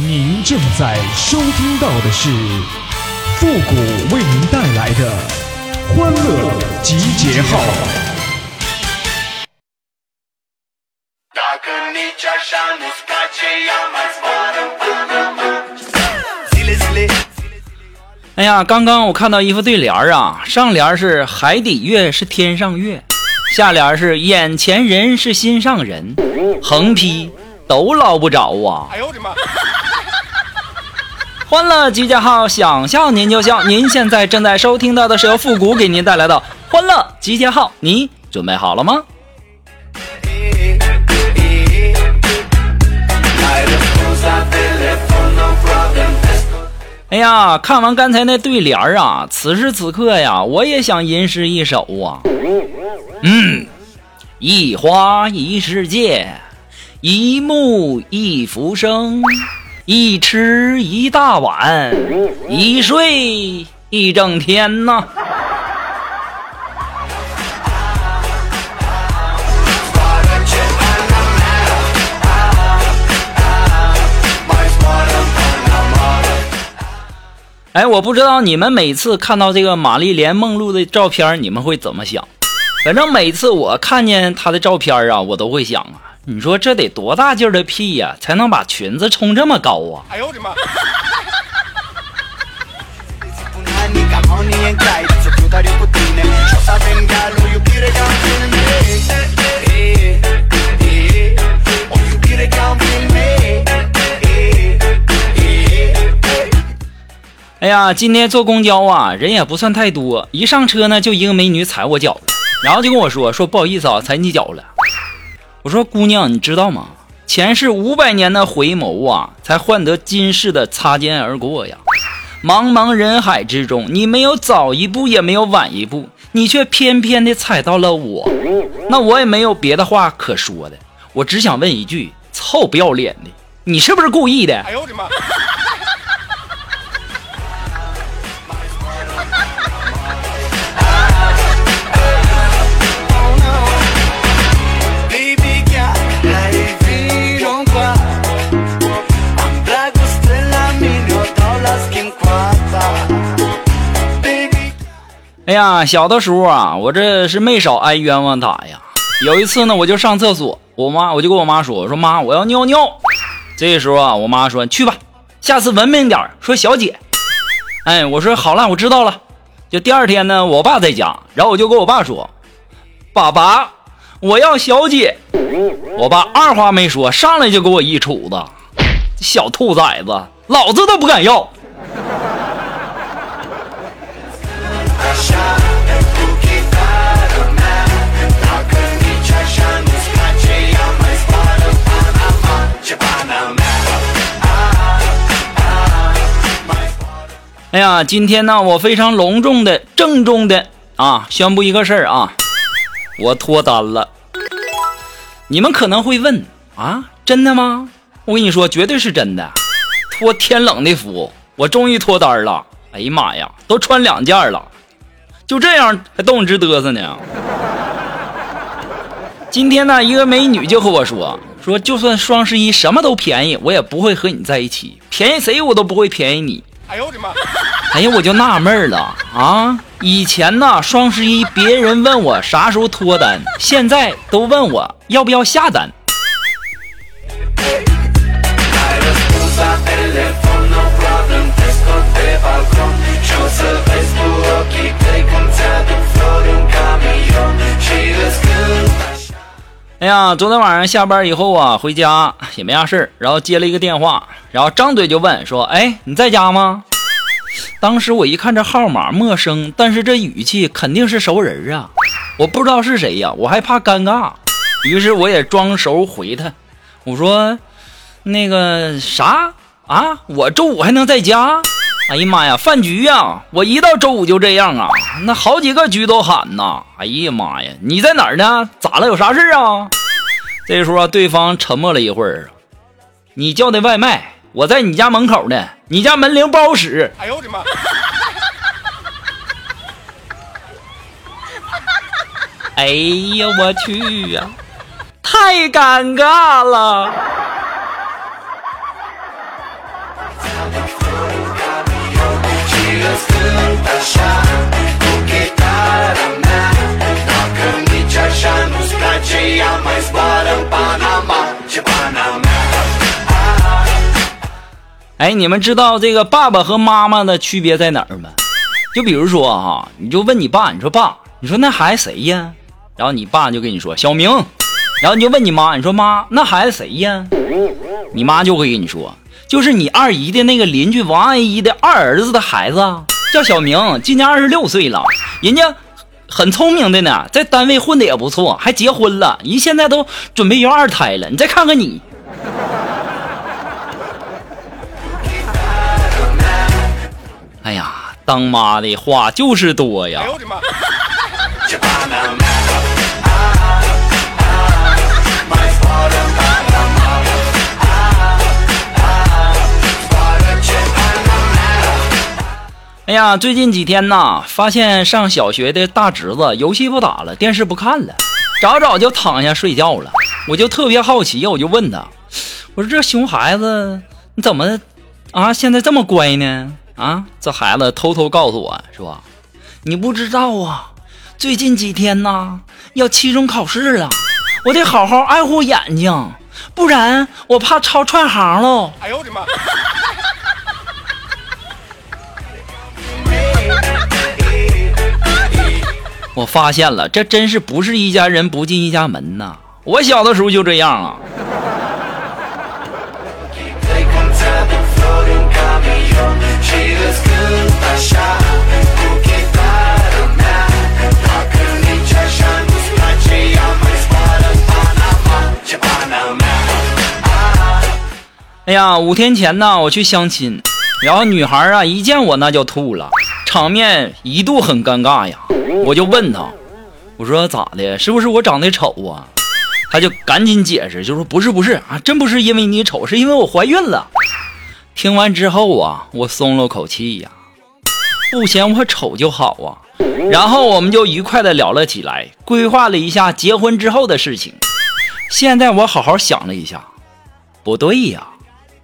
您正在收听到的是复古为您带来的欢乐集结号。哎呀，刚刚我看到一副对联儿啊，上联是海底月是天上月，下联是眼前人是心上人，横批都捞不着啊！哎呦我的妈！欢乐集结号，想笑您就笑。您现在正在收听到的是由复古给您带来的欢乐集结号，你准备好了吗？哎呀，看完刚才那对联儿啊，此时此刻呀，我也想吟诗一首啊。嗯，一花一世界，一木一浮生，一吃一大碗，一睡一整天呐。哎，我不知道你们每次看到这个玛丽莲梦露的照片，你们会怎么想？反正每次我看见她的照片啊，我都会想啊，你说这得多大劲儿的屁呀，才能把裙子冲这么高啊？哎呦我的妈！哎呀，今天坐公交啊，人也不算太多。一上车呢，就一个美女踩我脚了，然后就跟我说：“说不好意思啊，踩你脚了。”我说：“姑娘，你知道吗？前世五百年的回眸啊，才换得今世的擦肩而过呀。茫茫人海之中，你没有早一步，也没有晚一步，你却偏偏的踩到了我。那我也没有别的话可说的，我只想问一句：臭不要脸的，你是不是故意的？”哎呦我的妈！哎呀，小的时候啊，我这是没少挨冤枉打呀。有一次呢，我就上厕所，我妈我就跟我妈说：“我说妈，我要尿尿。”这时候啊，我妈说：“去吧，下次文明点说小姐。”哎，我说好了，我知道了。就第二天呢，我爸在家，然后我就跟我爸说：“爸爸，我要小姐。”我爸二话没说，上来就给我一杵子：“小兔崽子，老子都不敢要。”哎呀，今天呢，我非常隆重的、郑重的啊，宣布一个事儿啊，我脱单了。你们可能会问啊，真的吗？我跟你说，绝对是真的。托天冷的福，我终于脱单了。哎呀妈呀，都穿两件了，就这样还动直嘚瑟呢。今天呢，一个美女就和我说，说就算双十一什么都便宜，我也不会和你在一起，便宜谁我都不会便宜你。哎呦我的妈！哎呀，我就纳闷了啊！以前呢，双十一别人问我啥时候脱单，现在都问我要不要下单。哎呀，昨天晚上下班以后啊，回家也没啥事儿，然后接了一个电话，然后张嘴就问说：“哎，你在家吗？”当时我一看这号码陌生，但是这语气肯定是熟人啊，我不知道是谁呀，我还怕尴尬，于是我也装熟回他，我说：“那个啥啊，我周五还能在家？”哎呀妈呀，饭局呀！我一到周五就这样啊，那好几个局都喊呐。哎呀妈呀，你在哪儿呢？咋了？有啥事啊？这时候对方沉默了一会儿，你叫的外卖，我在你家门口呢，你家门铃不好使。哎呦我的妈！哎呀我去呀，太尴尬了。哎，你们知道这个爸爸和妈妈的区别在哪儿吗？就比如说哈，你就问你爸，你说爸，你说那孩子谁呀？然后你爸就跟你说小明。然后你就问你妈，你说妈，那孩子谁呀？你妈就会跟你说，就是你二姨的那个邻居王阿姨的二儿子的孩子，叫小明，今年二十六岁了，人家很聪明的呢，在单位混的也不错，还结婚了，人现在都准备要二胎了。你再看看你。哎呀，当妈的话就是多呀！哎呦我的妈！哎呀，最近几天呐，发现上小学的大侄子游戏不打了，电视不看了，早早就躺下睡觉了。我就特别好奇，我就问他，我说这熊孩子你怎么啊，现在这么乖呢？啊，这孩子偷偷告诉我说：“你不知道啊，最近几天呐要期中考试了，我得好好爱护眼睛，不然我怕抄串行喽。”哎呦我的妈！我发现了，这真是不是一家人不进一家门呐！我小的时候就这样啊。哎呀，五天前呢，我去相亲，然后女孩啊一见我那就吐了，场面一度很尴尬呀。我就问她，我说咋的？是不是我长得丑啊？她就赶紧解释，就说不是不是啊，真不是因为你丑，是因为我怀孕了。听完之后啊，我松了口气呀，不嫌我丑就好啊。然后我们就愉快的聊了起来，规划了一下结婚之后的事情。现在我好好想了一下，不对呀。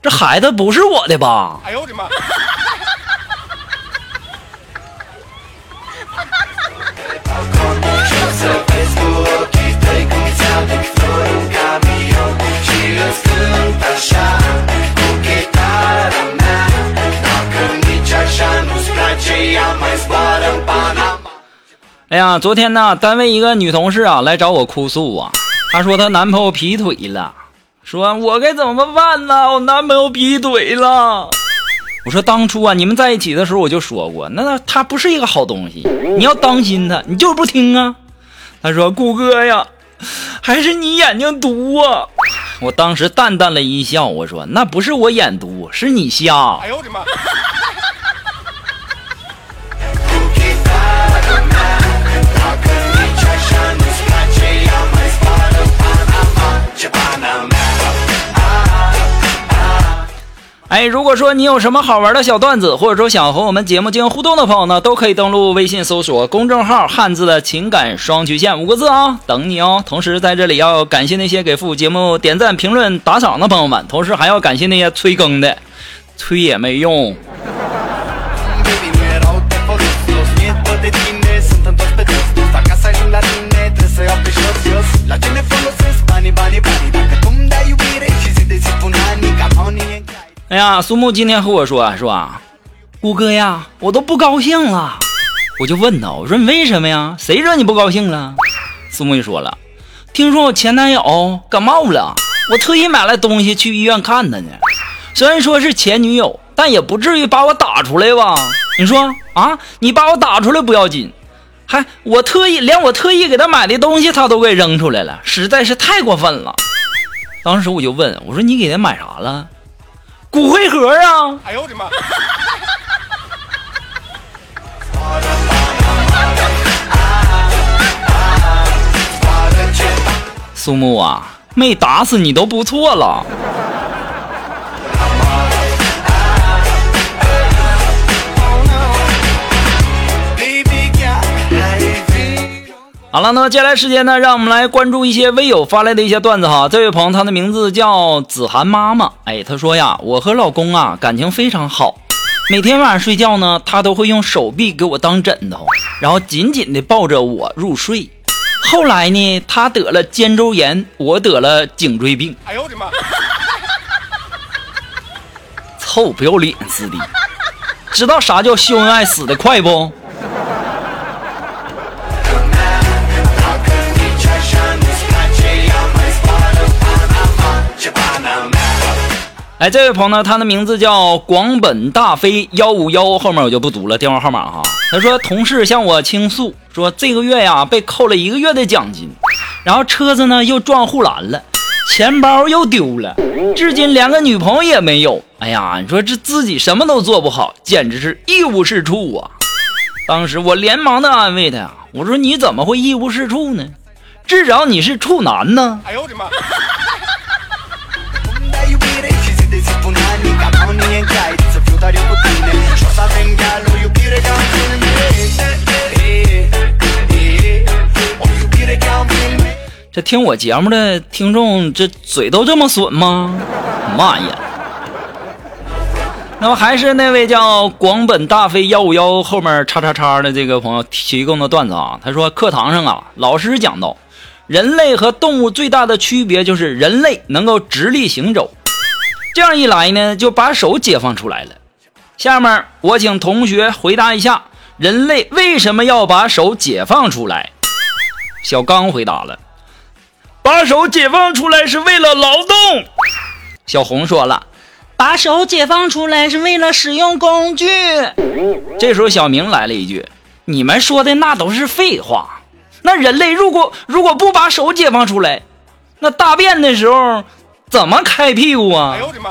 这孩子不是我的吧？哎呦我的妈！哎呀，昨天呢，单位一个女同事啊来找我哭诉啊，她说她男朋友劈腿了。说我该怎么办呢？我男朋友劈腿了。我说当初啊，你们在一起的时候我就说过，那他不是一个好东西，你要当心他。你就是不听啊。他说顾哥呀，还是你眼睛毒啊。我当时淡淡的一笑，我说那不是我眼毒，是你瞎。哎呦我的妈！哎，如果说你有什么好玩的小段子，或者说想和我们节目进行互动的朋友呢，都可以登录微信搜索公众号“汉字的情感双曲线”五个字啊，等你哦。同时在这里要感谢那些给复节目点赞、评论、打赏的朋友们，同时还要感谢那些催更的，催也没用。呀，苏木今天和我说，是吧？顾哥呀，我都不高兴了。我就问他，我说你为什么呀？谁惹你不高兴了？苏木就说了，听说我前男友感冒了，我特意买了东西去医院看他呢。虽然说是前女友，但也不至于把我打出来吧？你说啊，你把我打出来不要紧，还我特意连我特意给他买的东西他都给扔出来了，实在是太过分了。当时我就问我说你给他买啥了？骨灰盒啊！哎呦我的妈！苏木啊，没打死你都不错了。好了，那么接下来时间呢，让我们来关注一些微友发来的一些段子哈。这位朋友，他的名字叫子涵妈妈。哎，他说呀，我和老公啊感情非常好，每天晚上睡觉呢，他都会用手臂给我当枕头，然后紧紧的抱着我入睡。后来呢，他得了肩周炎，我得了颈椎病。哎呦我的妈！臭不要脸似的，知道啥叫秀恩爱死的快不？哎，这位朋友呢，他的名字叫广本大飞幺五幺，后面我就不读了电话号码哈。他说，同事向我倾诉说，这个月呀被扣了一个月的奖金，然后车子呢又撞护栏了，钱包又丢了，至今连个女朋友也没有。哎呀，你说这自己什么都做不好，简直是一无是处啊！当时我连忙的安慰他呀，我说你怎么会一无是处呢？至少你是处男呢。哎呦我的妈！这听我节目的听众，这嘴都这么损吗？妈呀！那么还是那位叫广本大飞幺五幺后面叉叉叉的这个朋友提供的段子啊，他说课堂上啊，老师讲到，人类和动物最大的区别就是人类能够直立行走。这样一来呢，就把手解放出来了。下面我请同学回答一下：人类为什么要把手解放出来？小刚回答了：把手解放出来是为了劳动。小红说了：把手解放出来是为了使用工具。这时候小明来了一句：你们说的那都是废话。那人类如果如果不把手解放出来，那大便的时候。怎么开屁股啊？哎呦我的妈！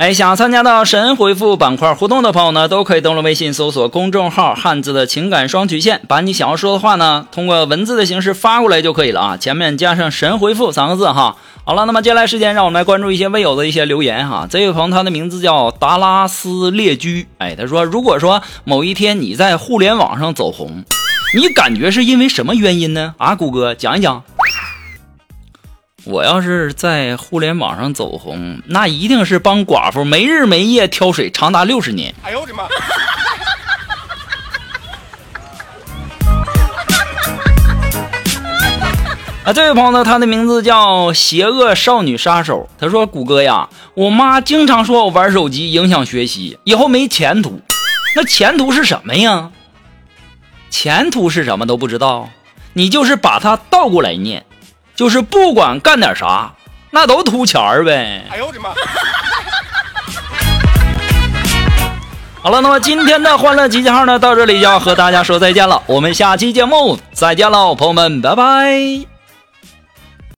哎，想参加到神回复板块互动的朋友呢，都可以登录微信搜索公众号“汉字的情感双曲线”，把你想要说的话呢，通过文字的形式发过来就可以了啊，前面加上“神回复”三个字哈。好了，那么接下来时间，让我们来关注一些微友的一些留言哈。这位朋友他的名字叫达拉斯列居，哎，他说，如果说某一天你在互联网上走红，你感觉是因为什么原因呢？啊，谷歌讲一讲。我要是在互联网上走红，那一定是帮寡妇没日没夜挑水，长达六十年。哎呦我的妈！啊，这位朋友呢，他的名字叫邪恶少女杀手。他说：“谷歌呀，我妈经常说我玩手机影响学习，以后没前途。那前途是什么呀？前途是什么都不知道，你就是把它倒过来念。”就是不管干点啥，那都图钱儿呗。哎呦我的妈！好了，那么今天的欢乐集结号呢，到这里就要和大家说再见了。我们下期节目再见喽，朋友们，拜拜。